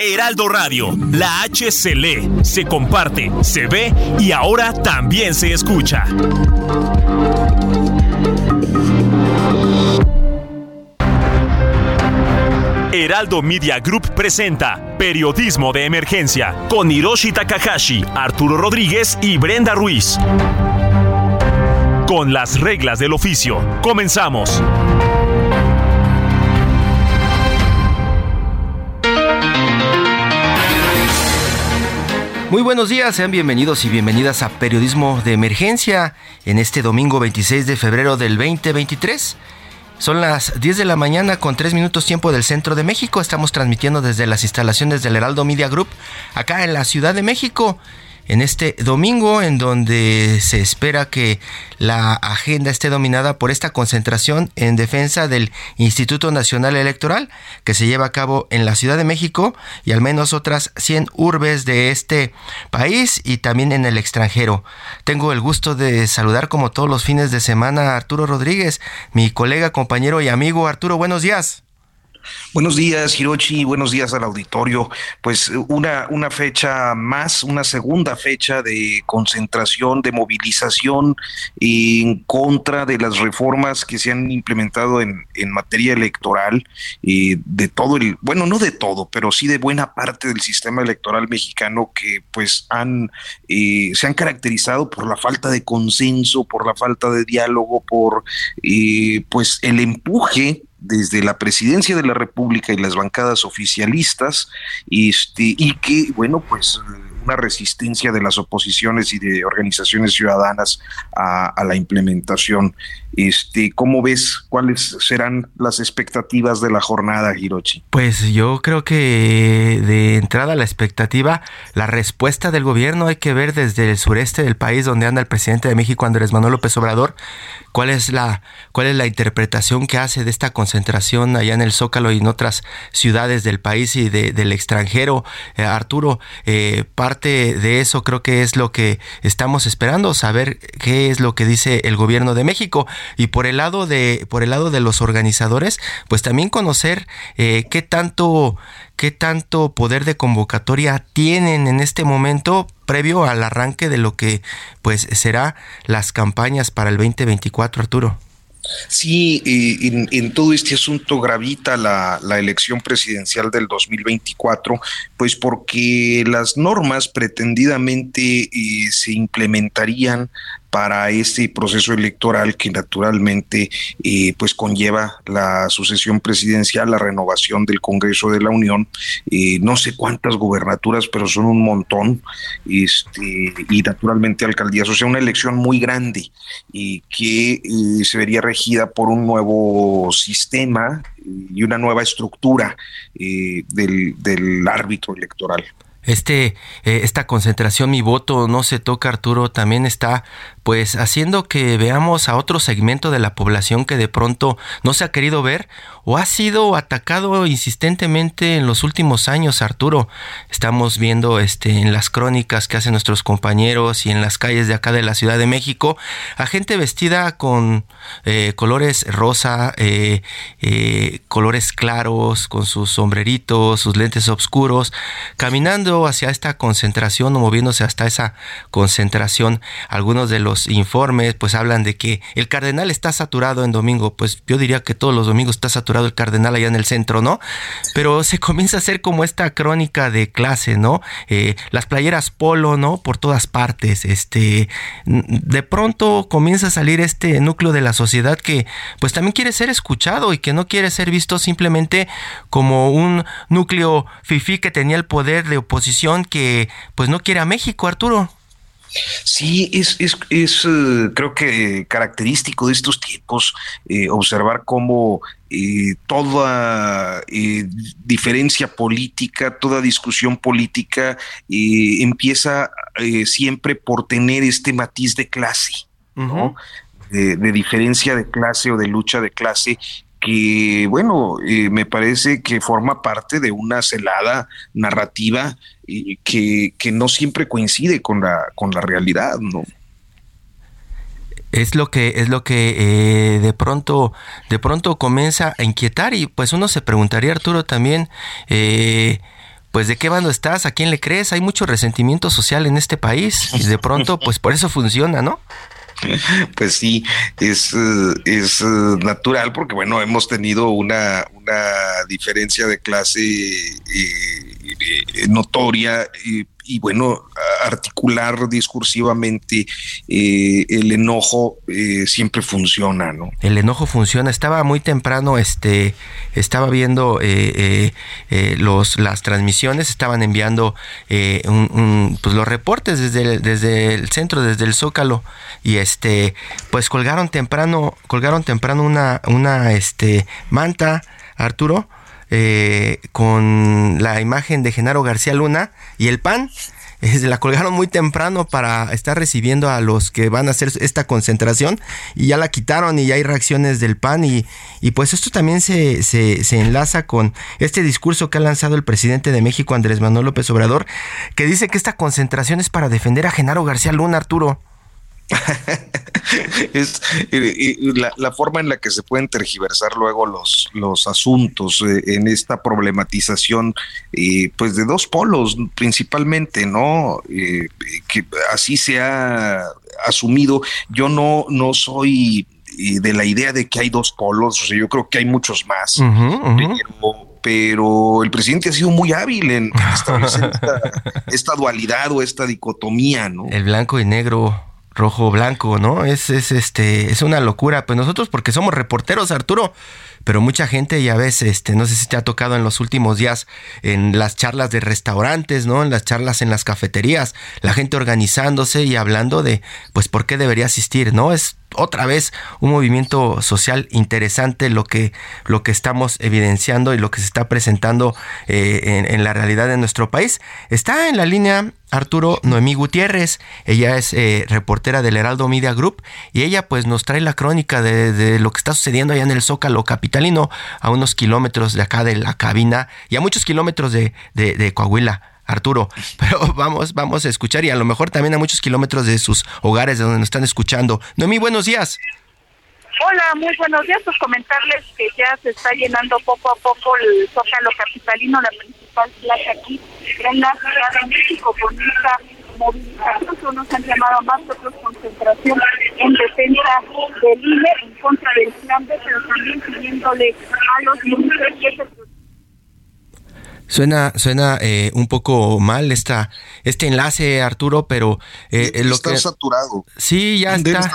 Heraldo Radio, la H se lee, se comparte, se ve y ahora también se escucha. Heraldo Media Group presenta Periodismo de Emergencia con Hiroshi Takahashi, Arturo Rodríguez y Brenda Ruiz. Con las reglas del oficio, comenzamos. Muy buenos días, sean bienvenidos y bienvenidas a Periodismo de Emergencia en este domingo 26 de febrero del 2023. Son las 10 de la mañana con 3 minutos tiempo del centro de México. Estamos transmitiendo desde las instalaciones del Heraldo Media Group acá en la Ciudad de México en este domingo en donde se espera que la agenda esté dominada por esta concentración en defensa del Instituto Nacional Electoral que se lleva a cabo en la Ciudad de México y al menos otras 100 urbes de este país y también en el extranjero. Tengo el gusto de saludar como todos los fines de semana a Arturo Rodríguez, mi colega, compañero y amigo. Arturo, buenos días. Buenos días, Hirochi. Buenos días al auditorio. Pues una, una fecha más, una segunda fecha de concentración, de movilización en contra de las reformas que se han implementado en, en materia electoral, eh, de todo el, bueno, no de todo, pero sí de buena parte del sistema electoral mexicano que pues han, eh, se han caracterizado por la falta de consenso, por la falta de diálogo, por eh, pues el empuje desde la presidencia de la República y las bancadas oficialistas, este, y que, bueno, pues una resistencia de las oposiciones y de organizaciones ciudadanas a, la implementación. Este, ¿Cómo ves cuáles serán las expectativas de la jornada, Hirochi? Pues yo creo que de entrada la expectativa, la respuesta del gobierno hay que ver desde el sureste del país donde anda el presidente de México, Andrés Manuel López Obrador, cuál es la, cuál es la interpretación que hace de esta concentración allá en el Zócalo y en otras ciudades del país y de, del extranjero. Eh, Arturo, eh, parte de eso creo que es lo que estamos esperando, saber qué es lo que dice el gobierno de México. Y por el lado de por el lado de los organizadores pues también conocer eh, qué tanto qué tanto poder de convocatoria tienen en este momento previo al arranque de lo que pues será las campañas para el 2024 Arturo Sí, en, todo este asunto gravita la, la, elección presidencial del 2024, pues porque las normas pretendidamente eh, se implementarían para este proceso electoral que naturalmente eh, pues conlleva la sucesión presidencial, la renovación del Congreso de la Unión, eh, no sé cuántas gobernaturas, pero son un montón, este, y naturalmente alcaldías, o sea, una elección muy grande y que eh, se vería regida por un nuevo sistema y una nueva estructura eh, del árbitro electoral este eh, esta concentración mi voto no se toca Arturo también está pues haciendo que veamos a otro segmento de la población que de pronto no se ha querido ver o ha sido atacado insistentemente en los últimos años, Arturo. Estamos viendo este en las crónicas que hacen nuestros compañeros y en las calles de acá de la Ciudad de México a gente vestida con eh, colores rosa, eh, eh, colores claros, con sus sombreritos, sus lentes oscuros, caminando hacia esta concentración o moviéndose hasta esa concentración. Algunos de los informes pues hablan de que el cardenal está saturado en domingo, pues yo diría que todos los domingos está saturado el cardenal allá en el centro, ¿no? Pero se comienza a hacer como esta crónica de clase, ¿no? Eh, las playeras polo, ¿no? Por todas partes, este, de pronto comienza a salir este núcleo de la sociedad que pues también quiere ser escuchado y que no quiere ser visto simplemente como un núcleo fifí que tenía el poder de oposición que pues no quiere a México, Arturo. Sí, es, es, es eh, creo que característico de estos tiempos eh, observar cómo eh, toda diferencia política, toda discusión política empieza siempre por tener este matiz de clase, ¿no? de, diferencia de clase o de lucha de clase que, bueno, me parece que forma parte de una celada narrativa que, que, no siempre coincide con la, con la realidad, ¿no? es lo que es lo que eh, de pronto de pronto comienza a inquietar y pues uno se preguntaría Arturo también eh, pues de qué bando estás a quién le crees hay mucho resentimiento social en este país y de pronto pues por eso funciona no pues sí, es, es natural porque, bueno, hemos tenido una, una diferencia de clase eh, notoria y y bueno, articular discursivamente eh, el enojo eh, siempre funciona, ¿no? El enojo funciona. Estaba muy temprano, este, estaba viendo eh, los, las transmisiones, estaban enviando pues los reportes desde el, desde el centro, desde el Zócalo, y este, pues colgaron temprano, colgaron temprano una, una este, manta, Arturo, eh, con la imagen de Genaro García Luna y el PAN. Eh, se la colgaron muy temprano para estar recibiendo a los que van a hacer esta concentración y ya la quitaron y ya hay reacciones del PAN y, y pues esto también se, se, se, enlaza con este discurso que ha lanzado el presidente de México Andrés Manuel López Obrador que dice que esta concentración es para defender a Genaro García Luna, Arturo. es la, forma en la que se pueden tergiversar luego los, los asuntos eh, en esta problematización, eh, pues de dos polos principalmente, ¿no? Eh, que así se ha asumido. Yo no, no soy de la idea de que hay dos polos, o sea, yo creo que hay muchos más, Pero, el presidente ha sido muy hábil en establecer esta, esta dualidad o esta dicotomía, ¿no? El blanco y negro rojo blanco, ¿no? Es, es este, es una locura. Pues nosotros, porque somos reporteros, Arturo, pero mucha gente ya ves, este, no sé si te ha tocado en los últimos días en las charlas de restaurantes, ¿no? En las charlas en las cafeterías, la gente organizándose y hablando de, pues, por qué debería asistir, ¿no? Es otra vez un movimiento social interesante lo que, lo que estamos evidenciando y lo que se está presentando eh, en, la realidad de nuestro país. Está en la línea Arturo Noemí Gutiérrez, ella es eh, reportera del Heraldo Media Group y ella pues nos trae la crónica de, lo que está sucediendo allá en el Zócalo Capitalino, a unos kilómetros de acá de la cabina y a muchos kilómetros de, de Coahuila. Arturo, pero vamos, vamos a escuchar y a lo mejor también a muchos kilómetros de sus hogares de donde nos están escuchando. Noemí, buenos días. Hola, muy buenos días. Pues comentarles que ya se está llenando poco a poco el Zócalo Capitalino, la principal plaza aquí en la Ciudad de México, con esta movilización. Unos han llamado más, otros concentración en defensa del INE, en contra del plan pero también pidiéndole a los municipios Suena, suena eh, un poco mal esta, este enlace, Arturo, pero eh, lo está saturado. Sí, ya está.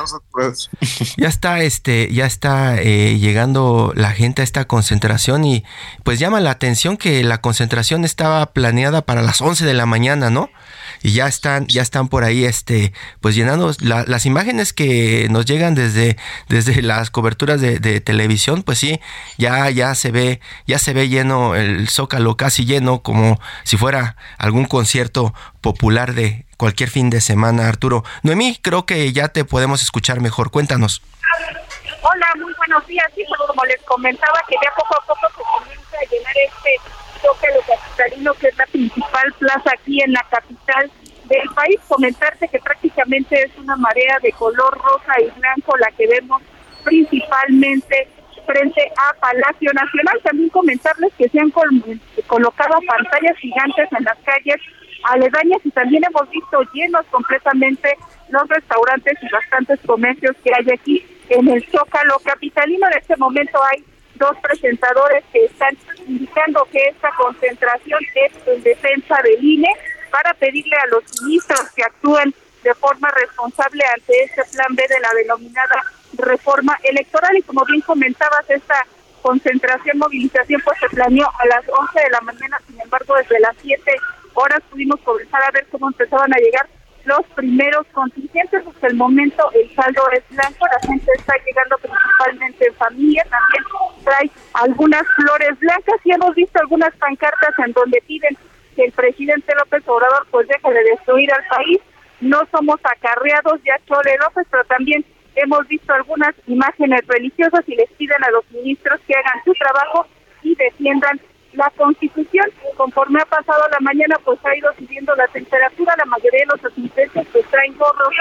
ya está, este, ya está eh, llegando la gente a esta concentración y pues llama la atención que la concentración estaba planeada para las 11 de la mañana, ¿no? Y ya están, ya están por ahí, este, pues llenando las imágenes que nos llegan desde, desde las coberturas de, televisión, pues sí, ya, ya se ve, ya se ve lleno el zócalo casi lleno, como si fuera algún concierto popular de cualquier fin de semana, Arturo. Noemí, creo que ya te podemos escuchar mejor. Cuéntanos. Hola, muy buenos días. Como les comentaba, que ya poco a poco se comienza a llenar este Zócalo Capitalino, que es la principal plaza aquí en la capital del país. Comentarte que prácticamente es una marea de color rosa y blanco la que vemos principalmente frente a Palacio Nacional. También comentarles que se han colocado pantallas gigantes en las calles aledañas y también hemos visto llenos completamente los restaurantes y bastantes comercios que hay aquí en el Zócalo Capitalino. En este momento hay dos presentadores que están indicando que esta concentración es en defensa del INE para pedirle a los ministros que actúen de forma responsable ante este plan B de la denominada reforma electoral. Y como bien comentabas, esta concentración, movilización, pues se planeó a las 11 de la mañana, sin embargo, desde las 7 horas pudimos comenzar a ver cómo empezaban a llegar los primeros contingentes. Hasta el momento el saldo es blanco, la gente está llegando principalmente en familia, también trae algunas flores blancas y hemos visto algunas pancartas en donde piden que el presidente López Obrador pues deje de destruir al país. No somos acarreados ya Chole López, pero también hemos visto algunas imágenes religiosas y les piden a los ministros que hagan su trabajo y defiendan la constitución. Conforme ha pasado la mañana, pues ha ido subiendo la temperatura. La mayoría de los asistentes pues traen gorros,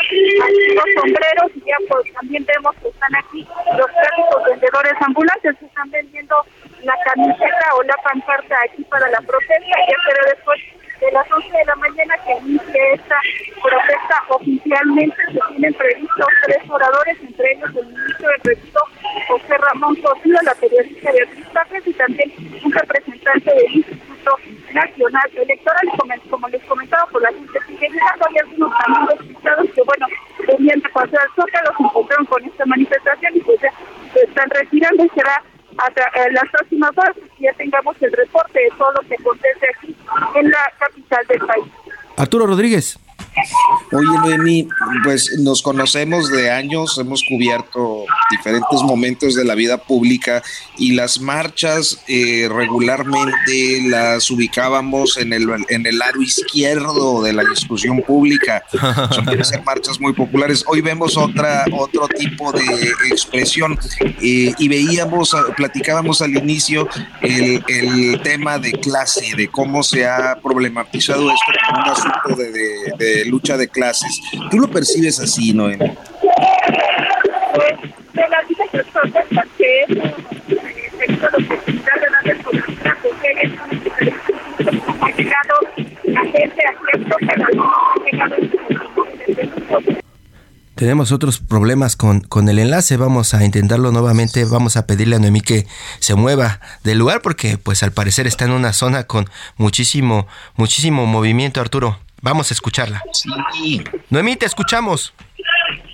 los sombreros y ya pues también vemos que están aquí los clásicos vendedores ambulantes que están vendiendo la camiseta o la pancarta aquí para la protesta. Ya será después de las 11 de la mañana que inicie esta protesta oficialmente. Se tienen previstos tres oradores, entre ellos el ministro del Retiro, José Ramón Cosío, la periodista Beatriz Páez y también un representante del Instituto Nacional Electoral. Como, les comentaba, por la gente sigue. Hay algunos amigos diputados que, bueno, venían de pasar al Zócalo, se encontraron con esta manifestación y pues ya se están retirando y será en las próximas horas ya tengamos el reporte de todo lo que acontece aquí en la capital del país. Arturo Rodríguez. Oye, Noemi, pues nos conocemos de años, hemos cubierto diferentes momentos de la vida pública y las marchas eh, regularmente las ubicábamos en el, en el lado izquierdo de la discusión pública. Suelen ser marchas muy populares. Hoy vemos otra, otro tipo de expresión eh, y veíamos, platicábamos al inicio el, el, tema de clase, de cómo se ha problematizado esto como un asunto de, de lucha de clases. ¿Tú lo percibes así, Noé? Tenemos otros problemas con, con el enlace, vamos a intentarlo nuevamente, vamos a pedirle a Noemí que se mueva del lugar porque pues al parecer está en una zona con muchísimo, muchísimo movimiento, Arturo. Vamos a escucharla. Sí. Noemí, te escuchamos.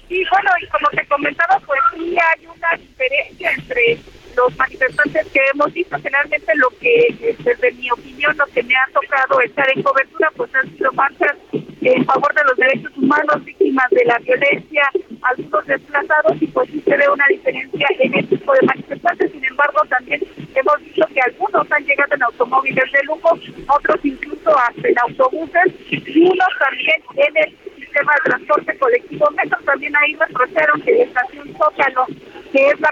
Sí, bueno, y como te comentaba, pues sí hay una diferencia entre los manifestantes que hemos visto. Generalmente lo que, desde mi opinión, lo que me ha tocado estar en cobertura, pues han sido marchas en favor de los derechos humanos, víctimas de la violencia, algunos desplazados, y pues sí se ve una diferencia en el tipo de manifestantes. Sin embargo, también hemos visto que algunos han llegado en automóviles de lujo, otros incluso hasta en autobuses, y unos también en el sistema de transporte colectivo metro. También ahí reprocharon que la estación Zócalo, que es la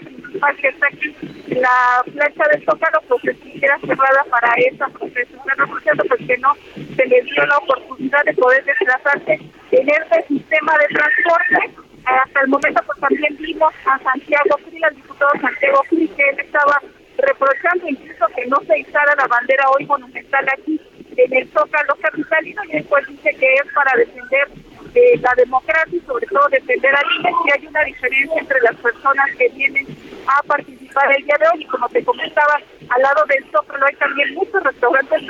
que está aquí, la plancha del Zócalo, pues estuviera cerrada para esa protesta. Están reprochando pues que no se les dio la oportunidad de poder desplazarse en este sistema de transporte. Hasta el momento pues también vimos a Santiago Fri, al diputado Santiago Fri, que él estaba reprochando incluso que no se izara la bandera hoy monumental aquí en el Zócalo capitalino y después dice que es para defender eh, la democracia y sobre todo defender al INE si hay una diferencia entre las personas que vienen a participar el día de hoy. Y como te comentaba al lado del Zócalo hay también muchos restaurantes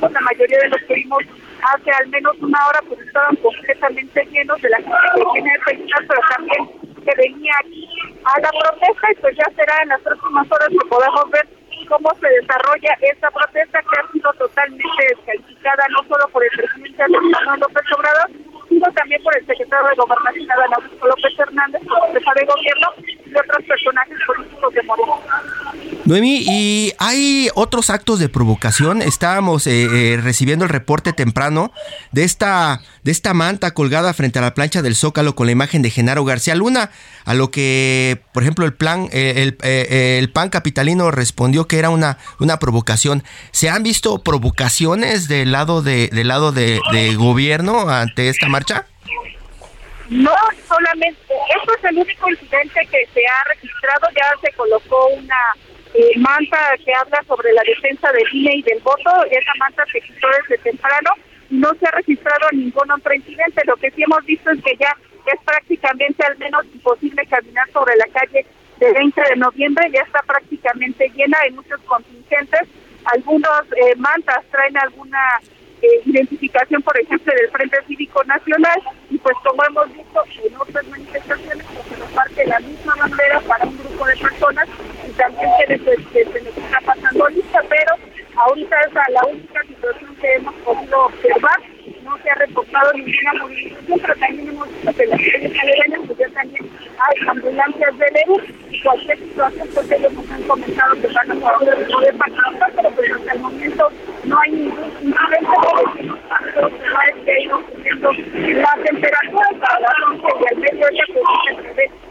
la mayoría de los que vimos hace al menos una hora pues estaban completamente llenos de la gente que viene de pensar pero también que venía aquí a la protesta. Y pues ya será en las próximas horas que podamos ver cómo se desarrolla esta protesta que ha sido totalmente descalificada no solo por el presidente Andrés López Obrador, también por el secretario de Gobernación Adán López Hernández, por jefa de gobierno y otros personajes políticos de Morena. Noemí, ¿y hay otros actos de provocación? Estábamos eh, eh, recibiendo el reporte temprano de esta, de esta manta colgada frente a la plancha del Zócalo con la imagen de Genaro García Luna, a lo que, por ejemplo, el plan, eh, el, PAN capitalino respondió que era una, una provocación. ¿Se han visto provocaciones del lado de, del lado de, gobierno ante esta marcha? No, solamente, esto es el único incidente que se ha registrado, ya se colocó una eh, manta que habla sobre la defensa del INE y del voto. Esa manta se quitó desde temprano. No se ha registrado ningún otro incidente. Lo que sí hemos visto es que ya es prácticamente al menos imposible caminar sobre la calle de 20 de noviembre. Ya está prácticamente llena. Hay muchos contingentes. Algunos eh, mantas traen alguna eh, identificación, por ejemplo, del Frente Cívico Nacional. Y pues como hemos visto en otras manifestaciones, pues se nos parte la misma bandera para un grupo de personas también se, se nos está pasando lista, pero ahorita es la única situación que hemos podido observar. Se ha reportado ninguna movilización, pero también hemos visto que las aledañas pues ya también hay ambulancias de luz y cualquier situación pues ellos nos han comentado que van a poder participar, pero pues hasta el momento no hay ningún incidente que la temperatura a las 11 y al mediodía pues se prevé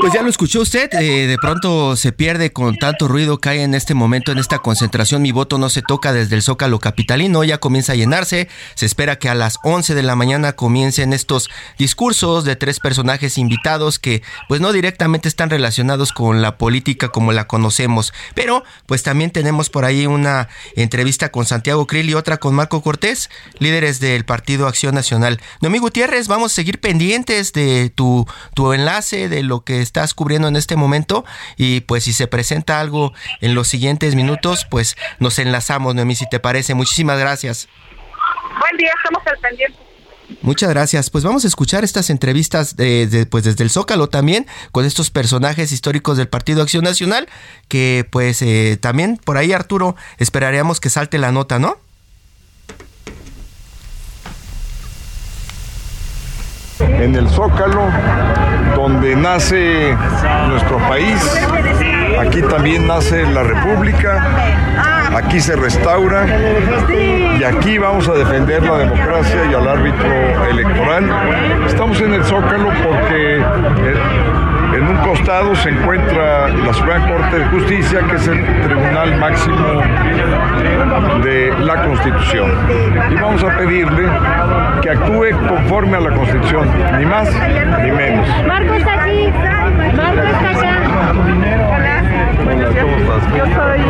pues ya lo escuchó usted, eh, de pronto se pierde con tanto ruido que hay en este momento, en esta concentración. Mi voto no se toca desde el Zócalo Capitalino, ya comienza a llenarse. Se espera que a las 11 de la mañana comiencen estos discursos de tres personajes invitados que pues no directamente están relacionados con la política como la conocemos. Pero pues también tenemos por ahí una entrevista con Santiago Krill y otra con Marco Cortés, líderes del Partido Acción Nacional. Noemí Gutiérrez, vamos a seguir pendientes de tu, tu enlace, de lo que estás cubriendo en este momento y pues si se presenta algo en los siguientes minutos, pues nos enlazamos, Noemí, si te parece. Muchísimas gracias. Buen día, estamos al pendiente. Muchas gracias. Pues vamos a escuchar estas entrevistas de, pues desde el Zócalo también con estos personajes históricos del Partido Acción Nacional que pues eh, también por ahí Arturo esperaríamos que salte la nota, ¿no? En el Zócalo donde nace nuestro país, aquí también nace la República, aquí se restaura. Y aquí vamos a defender la democracia y al árbitro electoral. Estamos en el Zócalo porque en un costado se encuentra la Suprema Corte de Justicia, que es el tribunal máximo de la Constitución. Y vamos a pedirle que actúe conforme a la Constitución, ni más ni menos. Marco está aquí. Marco está acá. Yo soy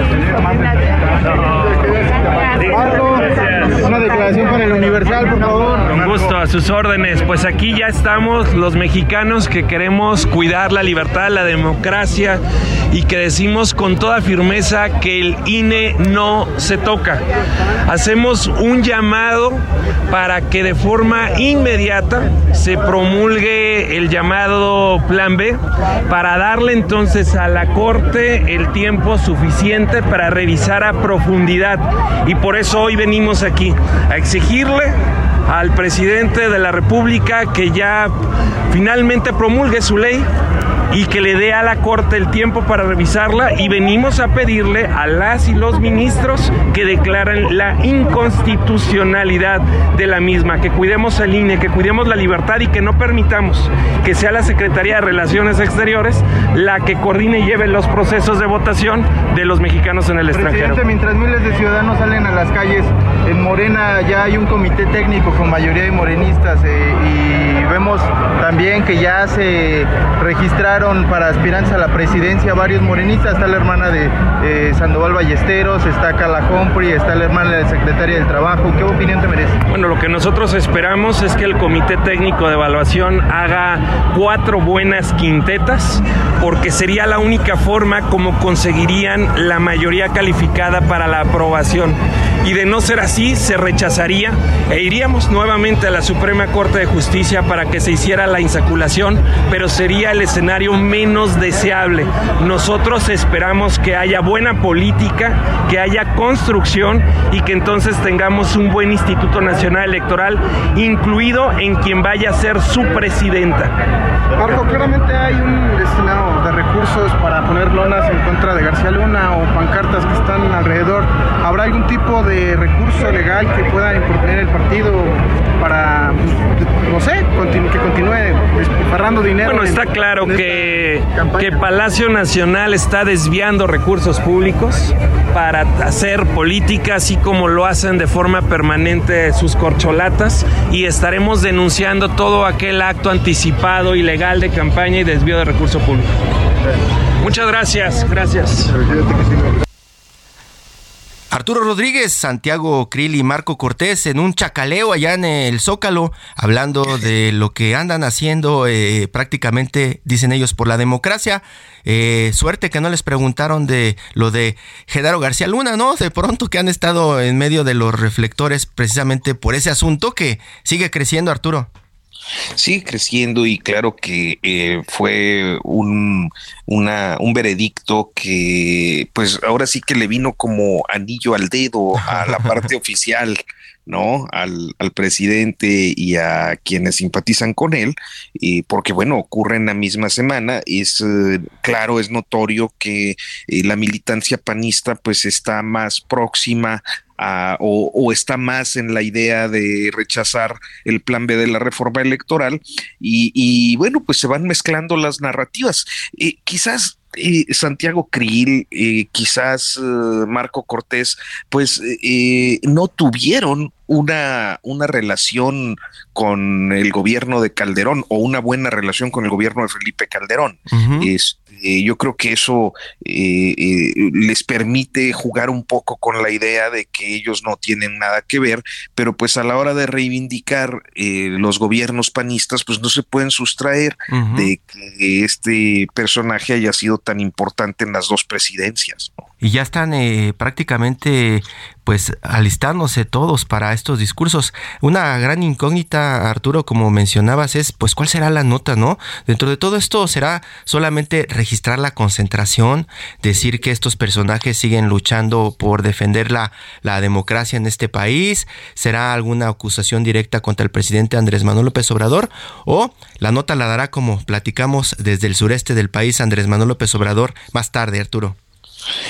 una declaración para el Universal, por favor. Con gusto, a sus órdenes. Pues aquí ya estamos los mexicanos que queremos cuidar la libertad, la democracia y que decimos con toda firmeza que el INE no se toca. Hacemos un llamado para que de forma inmediata se promulgue el llamado Plan B para darle entonces a la Corte el tiempo suficiente para revisar a profundidad. Y por eso hoy venimos aquí a exigirle al presidente de la República que ya finalmente promulgue su ley y que le dé a la Corte el tiempo para revisarla y venimos a pedirle a las y los ministros que declaren la inconstitucionalidad de la misma, que cuidemos el INE, que cuidemos la libertad y que no permitamos que sea la Secretaría de Relaciones Exteriores la que coordine y lleve los procesos de votación de los mexicanos en el extranjero. Presidente, mientras miles de ciudadanos salen a las calles, en Morena ya hay un comité técnico con mayoría de morenistas eh, y vemos también que ya se registraron para aspirantes a la presidencia varios morenistas. Está la hermana de eh, Sandoval Ballesteros, está Carla Humphrey, está la hermana de la secretaria del Trabajo. ¿Qué opinión te merece? Bueno, lo que nosotros esperamos es que el Comité Técnico de Evaluación haga cuatro buenas quintetas, porque sería la única forma como conseguirían la mayoría calificada para la aprobación. Y de no ser así, se rechazaría e iríamos nuevamente a la Suprema Corte de Justicia para que se hiciera la insaculación, pero sería el escenario menos deseable. Nosotros esperamos que haya buena política, que haya construcción y que entonces tengamos un buen Instituto Nacional Electoral, incluido en quien vaya a ser su presidenta. Marco, claramente hay un destinado de recursos para poner lonas en contra de García Luna o pancartas que están alrededor. ¿Habrá algún tipo de recurso legal que pueda imponer el partido para, no sé, que continúe despilfarrando dinero? Bueno, está claro que, que Palacio Nacional está desviando recursos públicos para hacer política, así como lo hacen de forma permanente sus corcholatas, y estaremos denunciando todo aquel acto anticipado, ilegal de campaña y desvío de recursos públicos. Muchas gracias, gracias. Arturo Rodríguez, Santiago Krill y Marco Cortés en un chacaleo allá en el Zócalo, hablando de lo que andan haciendo eh, prácticamente, dicen ellos, por la democracia. Eh, suerte que no les preguntaron de lo de Genaro García Luna, ¿no? De pronto que han estado en medio de los reflectores precisamente por ese asunto que sigue creciendo, Arturo. Sigue creciendo y claro que eh, fue un, una, un veredicto que pues ahora sí que le vino como anillo al dedo a la parte oficial ¿no? Al, al, presidente y a quienes simpatizan con él, y porque bueno, ocurre en la misma semana, es eh, claro, es notorio que eh, la militancia panista pues está más próxima o, está más en la idea de rechazar el plan B de la reforma electoral y, bueno, pues se van mezclando las narrativas. y quizás eh, Santiago Krill, eh, quizás eh, Marco Cortés, pues eh, no tuvieron una, una relación con el gobierno de Calderón o una buena relación con el gobierno de Felipe Calderón. Uh -huh. este, yo creo que eso eh, eh, les permite jugar un poco con la idea de que ellos no tienen nada que ver, pero pues a la hora de reivindicar eh, los gobiernos panistas, pues no se pueden sustraer uh -huh. de que este personaje haya sido tan importante en las dos presidencias. ¿no? Y ya están eh, prácticamente pues alistándose todos para estos discursos. Una gran incógnita, Arturo, como mencionabas, es pues cuál será la nota, ¿no? Dentro de todo esto será solamente registrar la concentración, decir que estos personajes siguen luchando por defender la, la democracia en este país, será alguna acusación directa contra el presidente Andrés Manuel López Obrador, o la nota la dará como platicamos desde el sureste del país Andrés Manuel López Obrador más tarde, Arturo.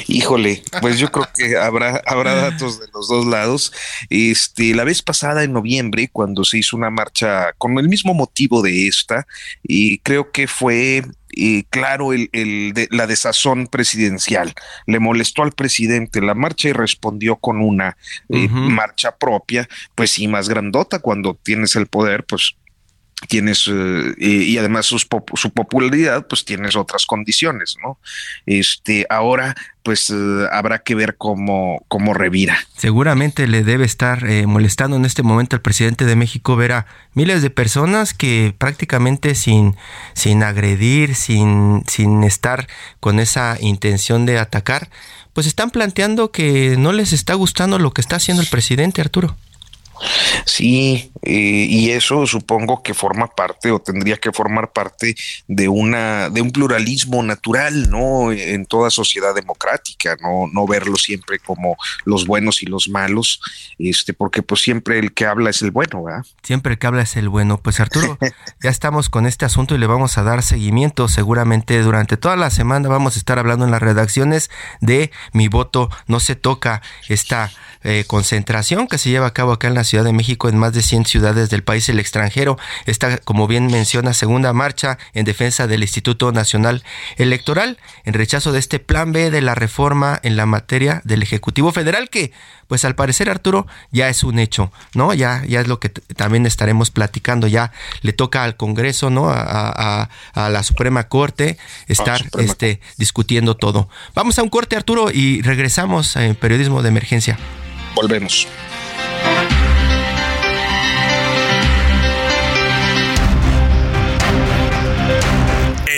Híjole, pues yo creo que habrá, habrá datos de los dos lados. Este, la vez pasada en noviembre, cuando se hizo una marcha con el mismo motivo de esta, y creo que fue y claro el, el de, la desazón presidencial. Le molestó al presidente la marcha y respondió con una eh, uh -huh. marcha propia, pues sí, más grandota cuando tienes el poder, pues tienes eh, y además su popularidad pues tienes otras condiciones no este ahora pues eh, habrá que ver cómo cómo revira. Seguramente le debe estar eh, molestando en este momento al presidente de México ver a miles de personas que prácticamente sin sin agredir sin sin estar con esa intención de atacar pues están planteando que no les está gustando lo que está haciendo el presidente Arturo Sí, eh, y eso supongo que forma parte o tendría que formar parte de una de un pluralismo natural, ¿no? En toda sociedad democrática, no no verlo siempre como los buenos y los malos, este porque pues siempre el que habla es el bueno, ¿verdad? Siempre el que habla es el bueno. Pues Arturo, ya estamos con este asunto y le vamos a dar seguimiento, seguramente durante toda la semana vamos a estar hablando en las redacciones de Mi voto no se toca esta eh, concentración que se lleva a cabo acá en la Ciudad de México en más de 100 ciudades del país y el extranjero. Esta, como bien menciona, segunda marcha en defensa del Instituto Nacional Electoral en rechazo de este plan B de la reforma en la materia del Ejecutivo Federal que, pues al parecer Arturo, ya es un hecho, ¿no? Ya, ya es lo que también estaremos platicando, ya le toca al Congreso, ¿no? A, a, a la Suprema Corte estar Suprema. este, discutiendo todo. Vamos a un corte, Arturo, y regresamos en Periodismo de Emergencia. Volvemos.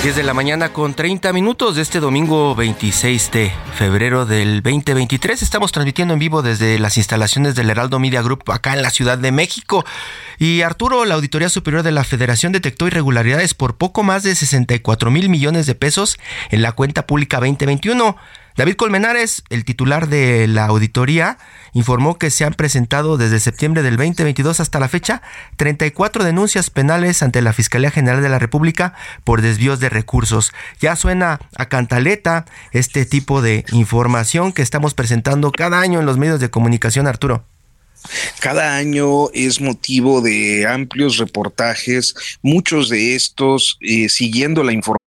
De la mañana con 30 minutos de este domingo 26 de febrero del 2023. Estamos transmitiendo en vivo desde las instalaciones del Heraldo Media Group acá en la Ciudad de México. Y Arturo, la Auditoría Superior de la Federación detectó irregularidades por poco más de 64 mil millones de pesos en la cuenta pública 2021. David Colmenares, el titular de la auditoría, informó que se han presentado desde septiembre del 2022 hasta la fecha 34 denuncias penales ante la Fiscalía General de la República por desvíos de recursos. Ya suena a cantaleta este tipo de información que estamos presentando cada año en los medios de comunicación, Arturo. Cada año es motivo de amplios reportajes, muchos de estos eh, siguiendo la información.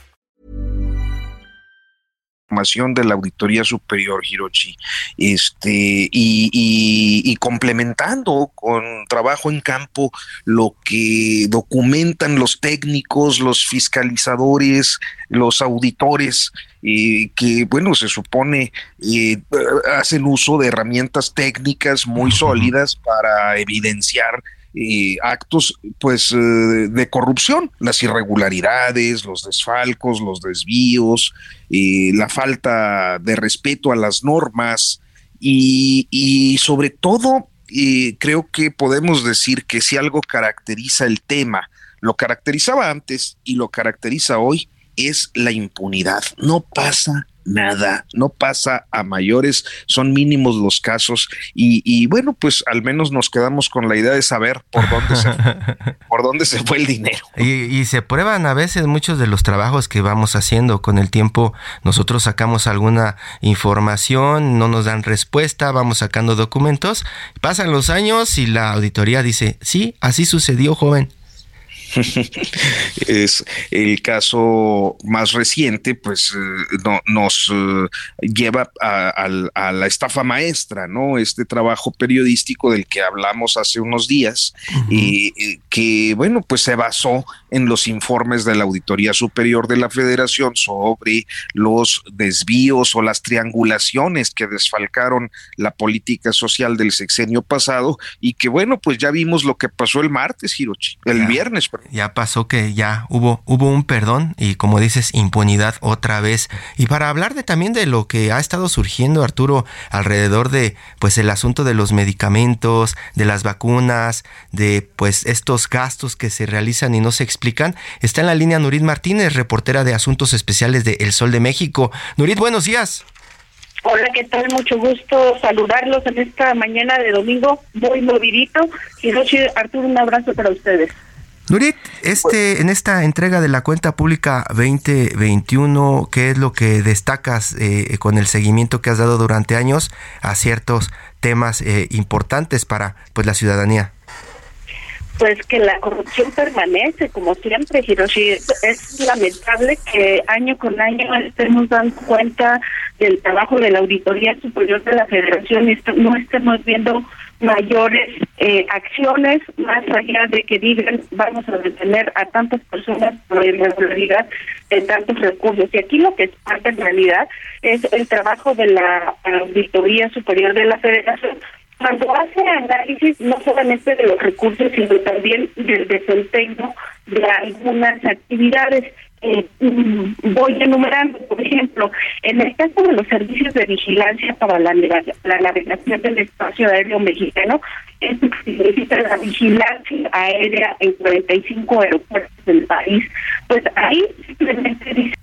Información de la Auditoría Superior, Hirochi, este, y, y, y, complementando con trabajo en campo lo que documentan los técnicos, los fiscalizadores, los auditores, eh, que, bueno, se supone eh, hacen uso de herramientas técnicas muy sólidas para evidenciar eh, actos pues eh, de corrupción, las irregularidades, los desfalcos, los desvíos, la falta de respeto a las normas y, y sobre todo creo que podemos decir que si algo caracteriza el tema, lo caracterizaba antes y lo caracteriza hoy, es la impunidad. No pasa nada, no pasa a mayores, son mínimos los casos y, y, bueno, pues al menos nos quedamos con la idea de saber por dónde se, por dónde se fue el dinero. Y, y, se prueban a veces muchos de los trabajos que vamos haciendo con el tiempo, nosotros sacamos alguna información, no nos dan respuesta, vamos sacando documentos, pasan los años y la auditoría dice, sí, así sucedió, joven. es el caso más reciente, pues eh, no, nos eh, lleva a, a, a, la estafa maestra, ¿no? Este trabajo periodístico del que hablamos hace unos días uh -huh. y, que, bueno, pues se basó en los informes de la Auditoría Superior de la Federación sobre los desvíos o las triangulaciones que desfalcaron la política social del sexenio pasado y que, bueno, pues ya vimos lo que pasó el martes, Hirochi, el viernes, perdón ya pasó que ya hubo hubo un perdón y como dices impunidad otra vez y para hablar de también de lo que ha estado surgiendo Arturo alrededor de pues el asunto de los medicamentos de las vacunas de pues estos gastos que se realizan y no se explican está en la línea Nurit Martínez reportera de asuntos especiales de El Sol de México Nurit buenos días Hola, ¿qué tal? Mucho gusto saludarlos en esta mañana de domingo, muy movidito. Y Rochi, Arturo, un abrazo para ustedes. Nurit, este, en esta entrega de la cuenta pública 2021, ¿qué es lo que destacas eh, con el seguimiento que has dado durante años a ciertos temas eh, importantes para pues la ciudadanía? Pues que la corrupción permanece, como siempre, Hiroshi. Es lamentable que año con año estemos dando cuenta del trabajo de la Auditoría Superior de la Federación y no estemos viendo mayores eh, acciones más allá de que digan vamos a detener a tantas personas por irregularidad de tantos recursos. Y aquí lo que es parte en realidad es el trabajo de la Auditoría Superior de la Federación cuando hace análisis no solamente de los recursos, sino también del desempeño de algunas actividades. Eh, voy enumerando, por ejemplo, en el caso de los servicios de vigilancia para la, la navegación del espacio aéreo mexicano, esto significa la vigilancia aérea en 45 aeropuertos del país, pues ahí simplemente dice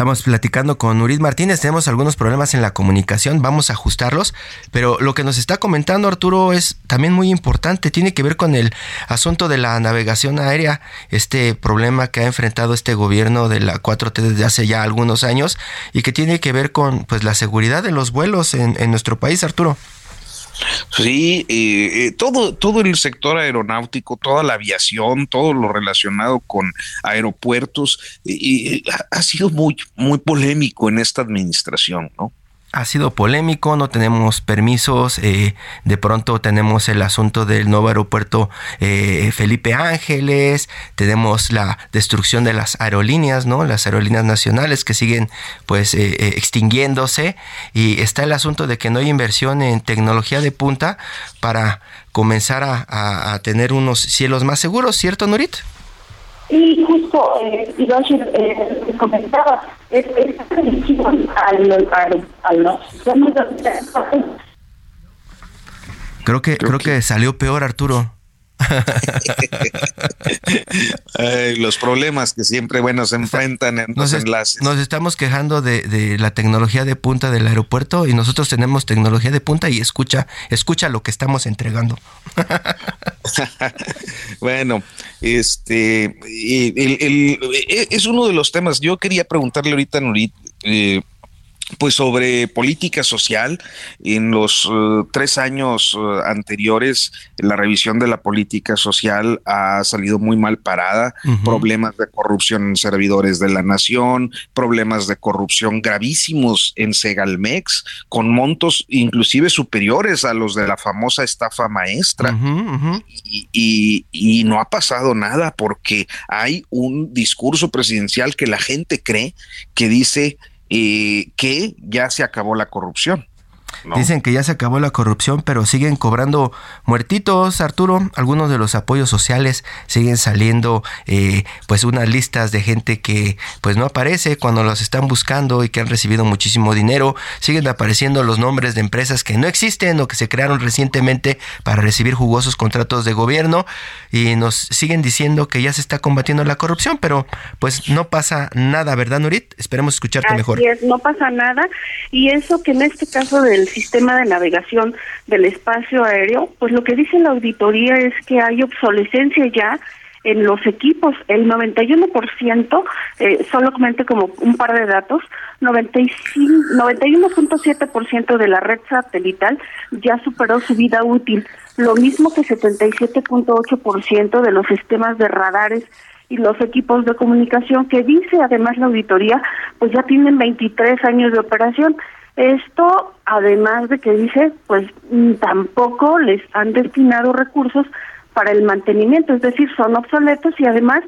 Estamos platicando con Nurit Martínez, tenemos algunos problemas en la comunicación, vamos a ajustarlos, pero lo que nos está comentando Arturo es también muy importante, tiene que ver con el asunto de la navegación aérea, este problema que ha enfrentado este gobierno de la 4T desde hace ya algunos años y que tiene que ver con pues la seguridad de los vuelos en nuestro país, Arturo. Sí, eh, eh, todo, todo el sector aeronáutico, toda la aviación, todo lo relacionado con aeropuertos, ha sido muy, muy polémico en esta administración, ¿no? Ha sido polémico, no tenemos permisos, eh, de pronto tenemos el asunto del nuevo aeropuerto eh, Felipe Ángeles, tenemos la destrucción de las aerolíneas, ¿no? Las aerolíneas nacionales que siguen pues eh, extinguiéndose y está el asunto de que no hay inversión en tecnología de punta para comenzar a, a tener unos cielos más seguros, ¿cierto, Nurit? Y justo, eh, Hiroshi eh, comentaba, es, esta revisión al, al, a los Creo que, creo que salió peor, Arturo. los problemas que siempre bueno se enfrentan en nos los enlaces. Nos estamos quejando de, de, la tecnología de punta del aeropuerto y nosotros tenemos tecnología de punta y escucha, escucha lo que estamos entregando. bueno, este el, el, es uno de los temas. Yo quería preguntarle ahorita a Nurit, eh, pues sobre política social. En los uh, tres años uh, anteriores, la revisión de la política social ha salido muy mal parada. Uh -huh. Problemas de corrupción en servidores de la nación, problemas de corrupción gravísimos en Segalmex, con montos inclusive superiores a los de la famosa estafa maestra. -huh, y, y, y no ha pasado nada porque hay un discurso presidencial que la gente cree que dice eh, que ya se acabó la corrupción. ¿No? Dicen que ya se acabó la corrupción, pero siguen cobrando muertitos, Arturo. Algunos de los apoyos sociales siguen saliendo, eh, pues unas listas de gente que pues no aparece cuando los están buscando y que han recibido muchísimo dinero. Siguen apareciendo los nombres de empresas que no existen o que se crearon recientemente para recibir jugosos contratos de gobierno y nos siguen diciendo que ya se está combatiendo la corrupción, pero pues no pasa nada, ¿verdad, Nurit? Esperemos escucharte Así mejor. Es, no pasa nada y eso que en este caso del sistema de navegación del espacio aéreo, pues lo que dice la auditoría es que hay obsolescencia ya en los equipos, el 91%, eh, solamente como un par de datos, 91.7% de la red satelital ya superó su vida útil, lo mismo que 77.8% de los sistemas de radares y los equipos de comunicación que dice además la auditoría, pues ya tienen 23 años de operación. Esto, además de que dice, pues tampoco les han destinado recursos para el mantenimiento, es decir, son obsoletos y además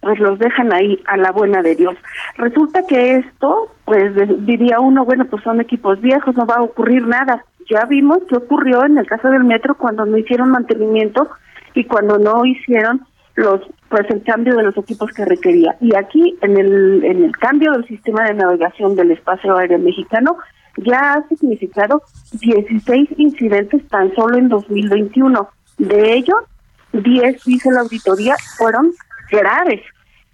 pues los dejan ahí a la buena de Dios. Resulta que esto, pues diría uno, bueno, pues son equipos viejos, no va a ocurrir nada. Ya vimos qué ocurrió en el caso del metro cuando no hicieron mantenimiento y cuando no hicieron los pues el cambio de los equipos que requería. Y aquí en el en el cambio del sistema de navegación del espacio aéreo mexicano ya ha significado 16 incidentes tan solo en 2021. De ellos, 10, dice la auditoría, fueron graves.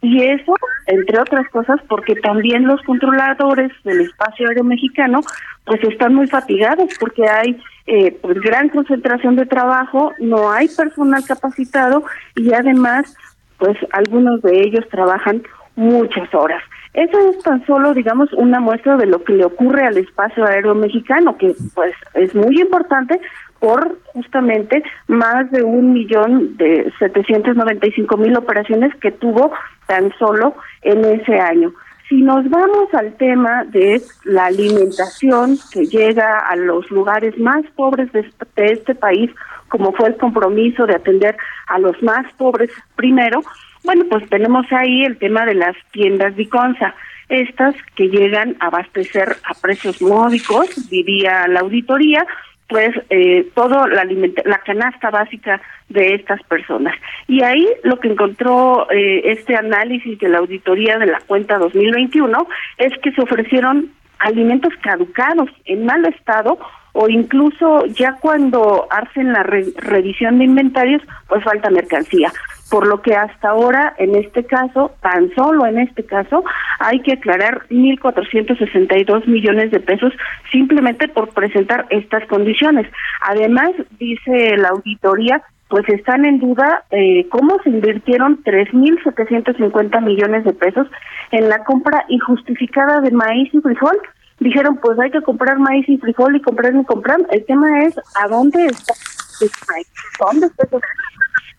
Y eso, entre otras cosas, porque también los controladores del espacio aéreo mexicano, pues están muy fatigados porque hay eh, pues gran concentración de trabajo, no hay personal capacitado y además, pues algunos de ellos trabajan muchas horas. Eso es tan solo, digamos, una muestra de lo que le ocurre al espacio aéreo mexicano, que pues es muy importante por justamente más de un millón de setecientos noventa y cinco mil operaciones que tuvo tan solo en ese año. Si nos vamos al tema de la alimentación que llega a los lugares más pobres de este, de este país, como fue el compromiso de atender a los más pobres primero, bueno, pues tenemos ahí el tema de las tiendas Viconza, estas que llegan a abastecer a precios módicos, diría la auditoría, pues eh, todo la, la canasta básica de estas personas. Y ahí lo que encontró eh, este análisis de la auditoría de la cuenta 2021 es que se ofrecieron alimentos caducados en mal estado o incluso ya cuando hacen la re revisión de inventarios, pues falta mercancía. Por lo que hasta ahora, en este caso, tan solo en este caso, hay que aclarar 1.462 millones de pesos simplemente por presentar estas condiciones. Además, dice la auditoría, pues están en duda eh, cómo se invirtieron 3.750 millones de pesos en la compra injustificada de maíz y frijol dijeron pues hay que comprar maíz y frijol y comprar y comprar. El tema es a dónde está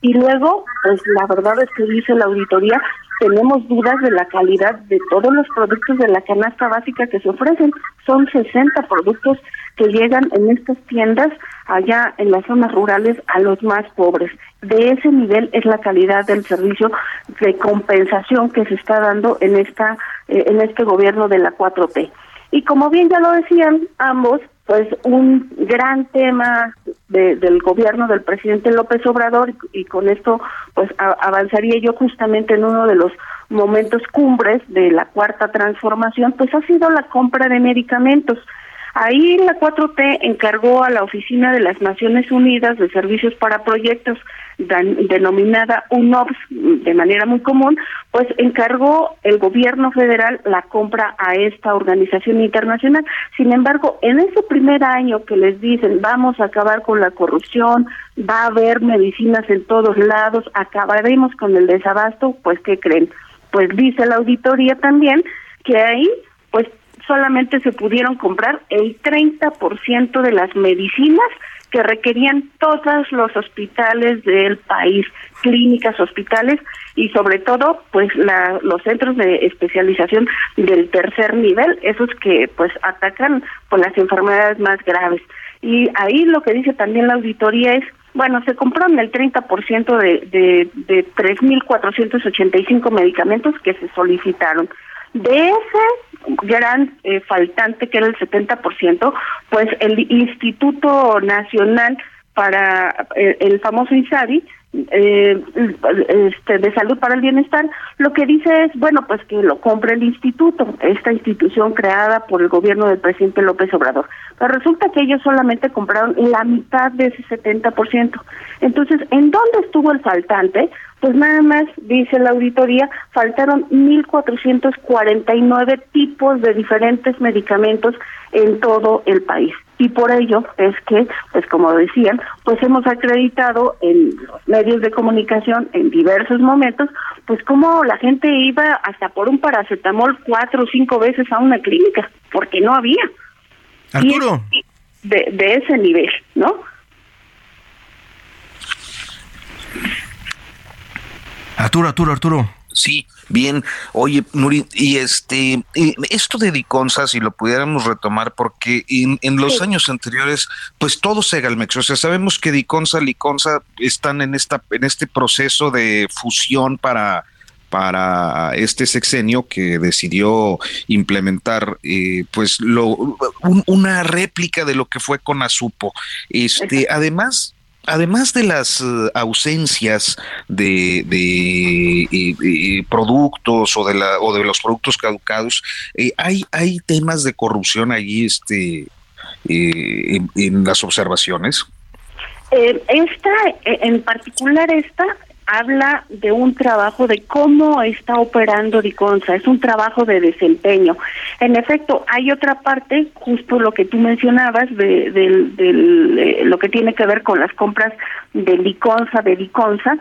y luego, pues la verdad es que dice la auditoría, tenemos dudas de la calidad de todos los productos de la canasta básica que se ofrecen. Son 60 productos que llegan en estas tiendas allá en las zonas rurales a los más pobres. De ese nivel es la calidad del servicio de compensación que se está dando en esta eh, en este gobierno de la 4T. Y como bien ya lo decían ambos, pues un gran tema del gobierno del presidente López Obrador y, con esto pues avanzaría yo justamente en uno de los momentos cumbres de la cuarta transformación pues ha sido la compra de medicamentos Ahí la 4T encargó a la Oficina de las Naciones Unidas de Servicios para Proyectos, denominada UNOPS de manera muy común, pues encargó el gobierno federal la compra a esta organización internacional. Sin embargo, en ese primer año que les dicen vamos a acabar con la corrupción, va a haber medicinas en todos lados, acabaremos con el desabasto, pues ¿qué creen? Pues dice la auditoría también que ahí pues solamente se pudieron comprar el 30% de las medicinas que requerían todos los hospitales del país, clínicas, hospitales y sobre todo pues la, los centros de especialización del tercer nivel, esos que pues atacan por las enfermedades más graves. Y ahí lo que dice también la auditoría es, bueno, se compraron el 30% de, de, de 3.485 medicamentos que se solicitaron. De ese gran eh, faltante, que era el 70%, pues el Instituto Nacional para eh, el famoso INSABI, eh, este, de salud para el bienestar, lo que dice es, bueno, pues que lo compre el instituto, esta institución creada por el gobierno del presidente López Obrador. Pero resulta que ellos solamente compraron la mitad de ese 70%. Entonces, ¿en dónde estuvo el faltante? Pues nada más, dice la auditoría, faltaron 1.449 tipos de diferentes medicamentos en todo el país. Y por ello es que, pues como decían, pues hemos acreditado en los medios de comunicación en diversos momentos, pues como la gente iba hasta por un paracetamol cuatro o cinco veces a una clínica, porque no había. Arturo. de, de ese nivel, ¿no? Arturo, Arturo, Arturo. Sí, bien. Oye, Nuri, y este, esto de Diconsa, si lo pudiéramos retomar, porque en, los años anteriores, pues todo se galmex. O sea, sabemos que Diconsa, Liconsa están en esta, en este proceso de fusión para para este sexenio que decidió implementar eh, pues lo una réplica de lo que fue con Azupo. Este, además además de las eh, ausencias de, de, productos o de, la, o de los productos caducados, eh, hay, hay temas de corrupción allí este, eh, en, las observaciones. esta, en particular esta, habla de un trabajo de cómo está operando Diconsa, es un trabajo de desempeño. En efecto, hay otra parte, justo lo que tú mencionabas, de, de, lo que tiene que ver con las compras de Diconsa, de Diconsa,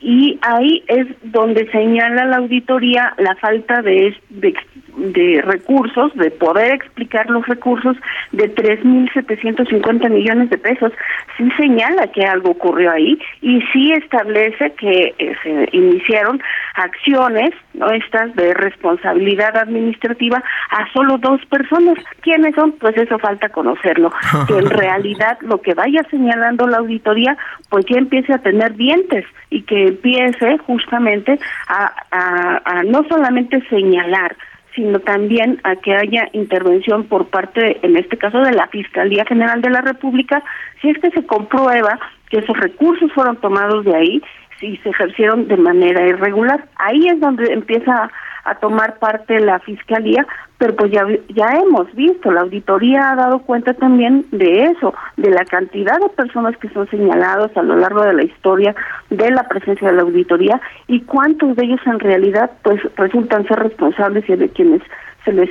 y ahí es donde señala la auditoría la falta de, de, de recursos, de poder explicar los recursos de 3.750 millones de pesos. Sí señala que algo ocurrió ahí y sí establece que eh, se iniciaron acciones, no estas de responsabilidad administrativa a solo dos personas. ¿Quiénes son? Pues eso falta conocerlo. que en realidad lo que vaya señalando la auditoría, pues ya empiece a tener dientes y que empiece justamente a, a, no solamente señalar, sino también a que haya intervención por parte, en este caso, de la Fiscalía General de la República, si es que se comprueba que esos recursos fueron tomados de ahí, si se ejercieron de manera irregular. Ahí es donde empieza a tomar parte la fiscalía, pero pues ya, ya hemos visto, la auditoría ha dado cuenta también de eso, de la cantidad de personas que son señalados a lo largo de la historia de la presencia de la auditoría y cuántos de ellos en realidad pues resultan ser responsables y de quienes se les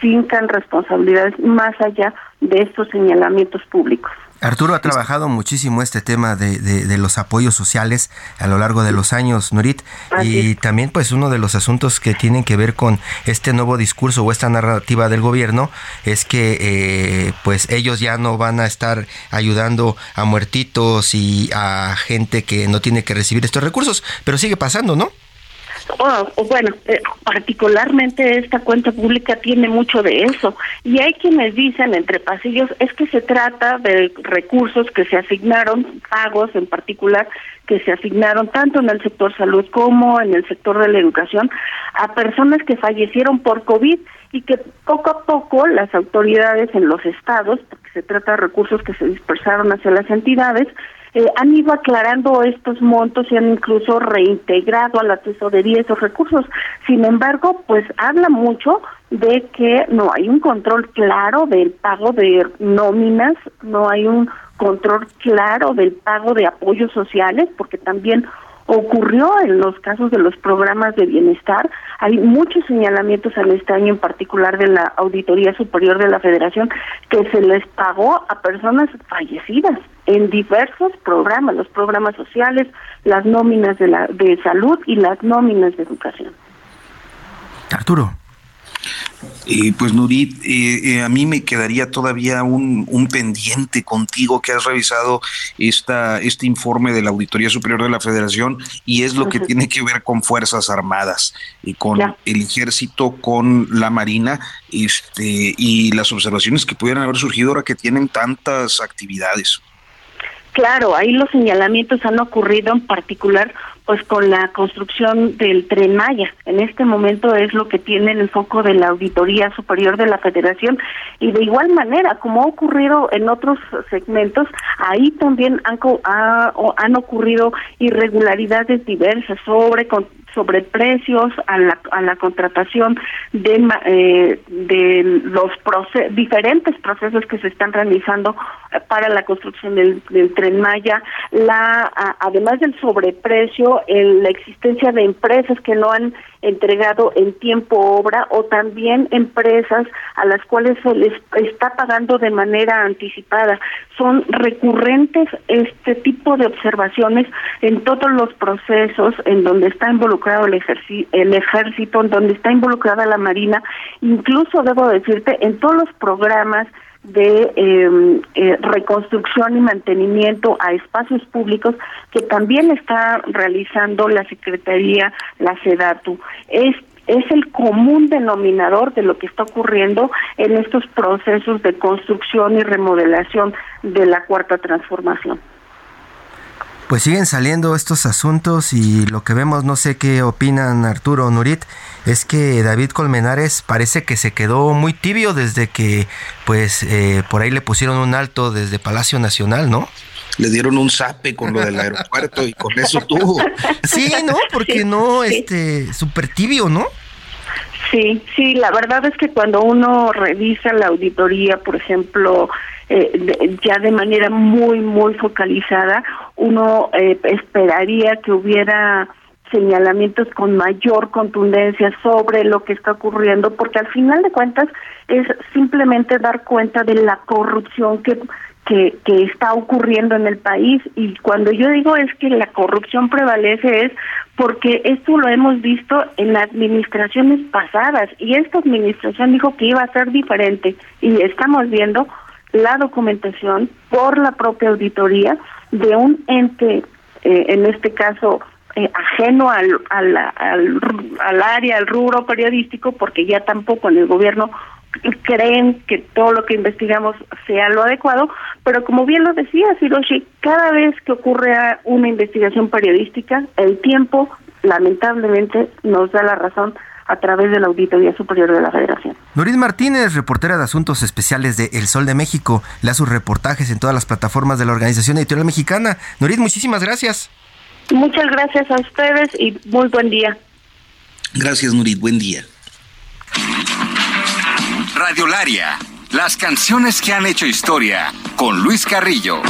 fincan responsabilidades más allá de estos señalamientos públicos. Arturo ha trabajado muchísimo este tema de, de, los apoyos sociales a lo largo de los años, Nurit, y también pues uno de los asuntos que tienen que ver con este nuevo discurso o esta narrativa del gobierno es que eh, pues ellos ya no van a estar ayudando a muertitos y a gente que no tiene que recibir estos recursos, pero sigue pasando, ¿no? O, bueno, eh, particularmente esta cuenta pública tiene mucho de eso. Y hay quienes dicen entre pasillos, es que se trata de recursos que se asignaron, pagos en particular, que se asignaron tanto en el sector salud como en el sector de la educación a personas que fallecieron por COVID y que poco a poco las autoridades en los estados, porque se trata de recursos que se dispersaron hacia las entidades, eh, han ido aclarando estos montos y han incluso reintegrado a la tesorería esos recursos. Sin embargo, pues habla mucho de que no hay un control claro del pago de nóminas, no hay un control claro del pago de apoyos sociales, porque también ocurrió en los casos de los programas de bienestar. Hay muchos señalamientos en este año en particular de la Auditoría Superior de la Federación que se les pagó a personas fallecidas en diversos programas, los programas sociales, las nóminas de, la, de salud y las nóminas de educación. Arturo. Eh, pues Nurit, eh, eh, a mí me quedaría todavía un, pendiente contigo que has revisado esta, este informe de la Auditoría Superior de la Federación y es lo que tiene que ver con Fuerzas Armadas y con el Ejército, con la Marina este, y las observaciones que pudieran haber surgido ahora que tienen tantas actividades. Claro, ahí los señalamientos han ocurrido en particular pues con la construcción del tren Maya. En este momento es lo que tiene el foco de la Auditoría Superior de la Federación y de igual manera, como ha ocurrido en otros segmentos, ahí también han, han ocurrido irregularidades diversas sobre sobre precios a la, a la contratación de, eh, de los diferentes procesos que se están realizando eh, para la construcción del, del tren Maya, la, además del sobreprecio, el, la existencia de empresas que no han entregado en tiempo obra o también empresas a las cuales se les está pagando de manera anticipada. Son recurrentes este tipo de observaciones en todos los procesos en donde está involucrado el, el ejército, en donde está involucrada la Marina, incluso debo decirte, en todos los programas de em, eh, reconstrucción y mantenimiento a espacios públicos que también está realizando la Secretaría, la SEDATU. Es es el común denominador de lo que está ocurriendo en estos procesos de construcción y remodelación de la cuarta transformación pues siguen saliendo estos asuntos y lo que vemos, no sé qué opinan Arturo o Nurit, es que David Colmenares parece que se quedó muy tibio desde que pues eh, por ahí le pusieron un alto desde Palacio Nacional, ¿no? le dieron un zape con lo del aeropuerto y con eso tuvo. Sí, ¿no? Porque no, este, súper tibio, ¿no? Sí, sí, la verdad es que cuando uno revisa la auditoría, por ejemplo, eh, ya de manera muy, muy focalizada, uno eh, esperaría que hubiera señalamientos con mayor contundencia sobre lo que está ocurriendo, porque al final de cuentas es simplemente dar cuenta de la corrupción que, que, que está ocurriendo en el país. Y cuando yo digo es que la corrupción prevalece es porque esto lo hemos visto en administraciones pasadas y esta administración dijo que iba a ser diferente y estamos viendo la documentación por la propia auditoría de un ente, eh, en este caso eh, ajeno al, al, al, área, al rubro periodístico, porque ya tampoco en el gobierno creen que todo lo que investigamos sea lo adecuado, pero como bien lo decía Hiroshi, cada vez que ocurre una investigación periodística, el tiempo lamentablemente nos da la razón a través de la Auditoría Superior de la Federación. Norit Martínez, reportera de Asuntos Especiales de El Sol de México, le sus reportajes en todas las plataformas de la Organización Editorial Mexicana. Norit, muchísimas gracias. Muchas gracias a ustedes y muy buen día. Gracias, Nurit, buen día. Radiolaria, las canciones que han hecho historia, con Luis Carrillo.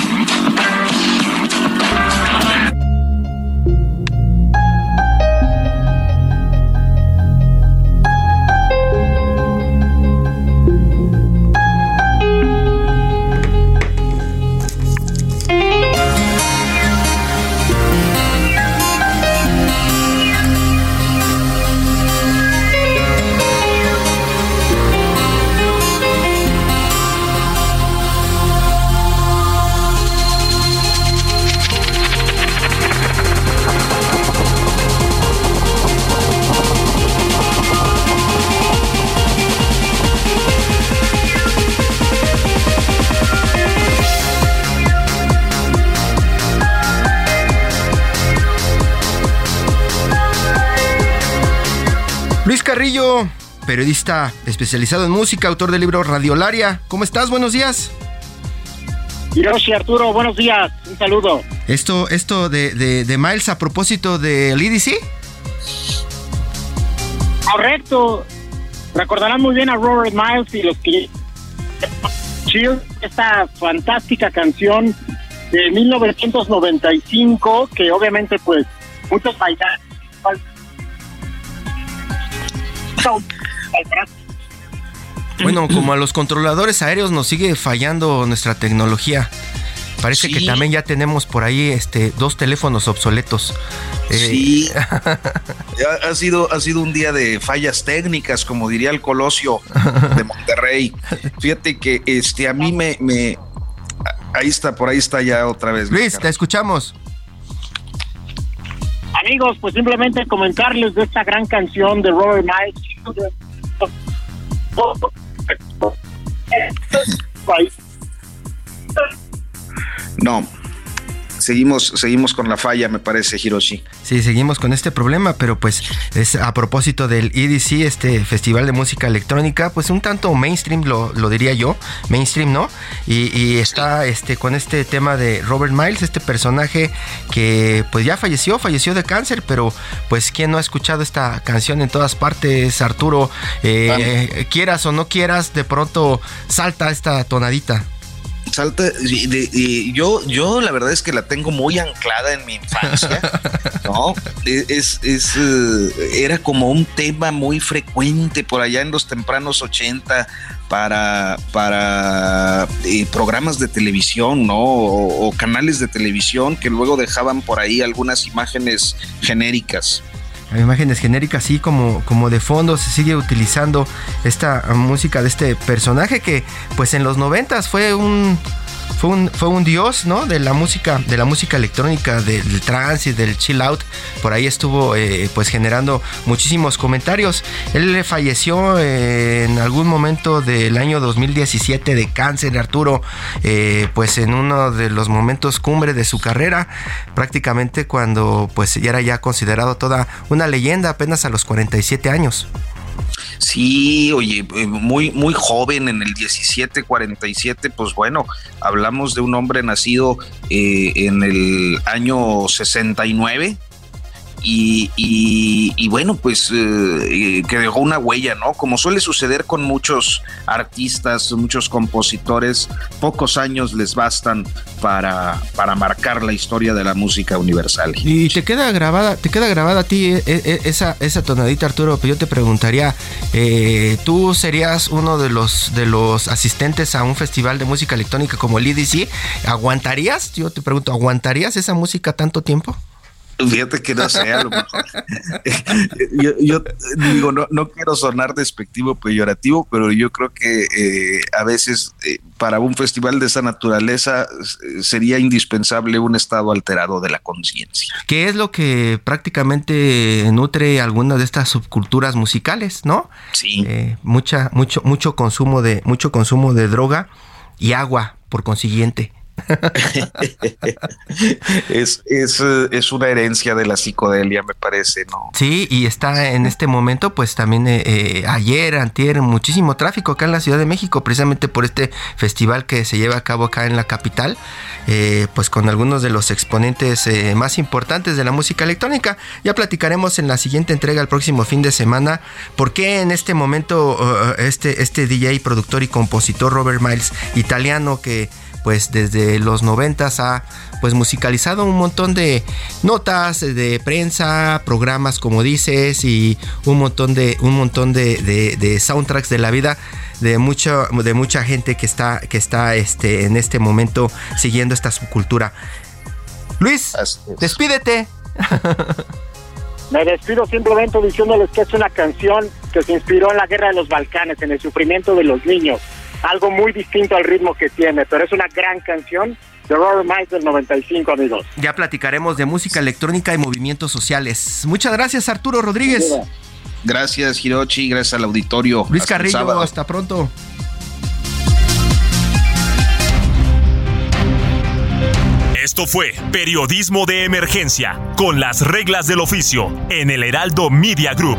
Luis Carrillo, periodista especializado en música, autor del libro Radiolaria. ¿Cómo estás? Buenos días. Hiroshi Arturo, buenos días. Un saludo. Esto, esto de, de, Miles a propósito del EDC. Correcto. Recordarán muy bien a Robert Miles y los que Chill, esta fantástica canción de 1995 que obviamente pues muchos bueno, como a los controladores aéreos nos sigue fallando nuestra tecnología. Parece que también ya tenemos por ahí este dos teléfonos obsoletos. Eh, sí. ha, sido, ha sido un día de fallas técnicas, como diría el Colosio de Monterrey. Fíjate que este a mí me, me ahí está, por ahí está ya otra vez. Luis, te escuchamos. Amigos, pues simplemente comentarles de esta gran canción de Robert Miles. No, seguimos, seguimos con la falla, me parece, Hiroshi. Sí, seguimos con este problema, pero pues es a propósito del EDC, este Festival de Música Electrónica, pues un tanto mainstream, lo, lo diría yo, mainstream, ¿no? Y, está este, con este tema de Robert Miles, este personaje que pues ya falleció, falleció de cáncer, pero pues quien no ha escuchado esta canción en todas partes, Arturo, eh, quieras o no quieras, de pronto salta esta tonadita salta y, yo yo la verdad es que la tengo muy anclada en mi infancia no e, es, es eh, era como un tema muy frecuente por allá en los tempranos 80 para para eh, programas de televisión no o canales de televisión que luego dejaban por ahí algunas imágenes genéricas imágenes genéricas así como, como de fondo se sigue utilizando esta música de este personaje que pues en los noventas fue un fue un, fue un dios, ¿no? De la música, de la música electrónica, del trance y del chill out. Por ahí estuvo eh, pues generando muchísimos comentarios. Él falleció eh, en algún momento del año 2017 de cáncer, Arturo, eh, pues en uno de los momentos cumbre de su carrera, prácticamente cuando pues ya era ya considerado toda una leyenda apenas a los 47 años. Sí, oye, eh, muy, muy joven en el 17, 47, pues bueno, hablamos de un hombre nacido eh, en el año 69 y, bueno, pues eh, que dejó una huella, ¿no? Como suele suceder con muchos artistas, muchos compositores, pocos años les bastan para, para marcar la historia de la música universal. Y te queda grabada, te queda grabada a ti eh, eh, esa, esa tonadita, Arturo, pero yo te preguntaría, ¿tú serías uno de los, de los asistentes a un festival de música electrónica como el EDC? ¿Aguantarías? Yo te pregunto, ¿aguantarías esa música tanto tiempo? Fíjate que no sé, a lo mejor. yo, digo, no, no quiero sonar despectivo, peyorativo, pero yo creo que eh, a veces eh, para un festival de esa naturaleza eh, sería indispensable un estado alterado de la conciencia. ¿Qué es lo que prácticamente nutre algunas de estas subculturas musicales, no? Sí. mucha, mucho, mucho consumo de, mucho consumo de droga y agua, por consiguiente. es, es, una herencia de la psicodelia, me parece, ¿no? Sí, y está en este momento, pues también eh, eh, ayer, antier, muchísimo tráfico acá en la Ciudad de México, precisamente por este festival que se lleva a cabo acá en la capital, eh, pues con algunos de los exponentes más importantes de la música electrónica. Ya platicaremos en la siguiente entrega el próximo fin de semana por qué en este momento este, este DJ, productor y compositor Robert Miles, italiano que pues desde los noventas ha pues musicalizado un montón de notas de prensa, programas como dices y un montón de un montón de, soundtracks de la vida de mucha de mucha gente que está que está este en este momento siguiendo esta subcultura. Luis, despídete. Me despido simplemente diciéndoles que es una canción que se inspiró en la guerra de los Balcanes, en el sufrimiento de los niños algo muy distinto al ritmo que tiene, pero es una gran canción de Robert Miles del 95, amigos. Ya platicaremos de música electrónica y movimientos sociales. Muchas gracias, Arturo Rodríguez. Gracias, Hirochi, gracias al auditorio. Luis Carrillo, hasta pronto. Esto fue Periodismo de Emergencia, con las reglas del oficio, en el Heraldo Media Group.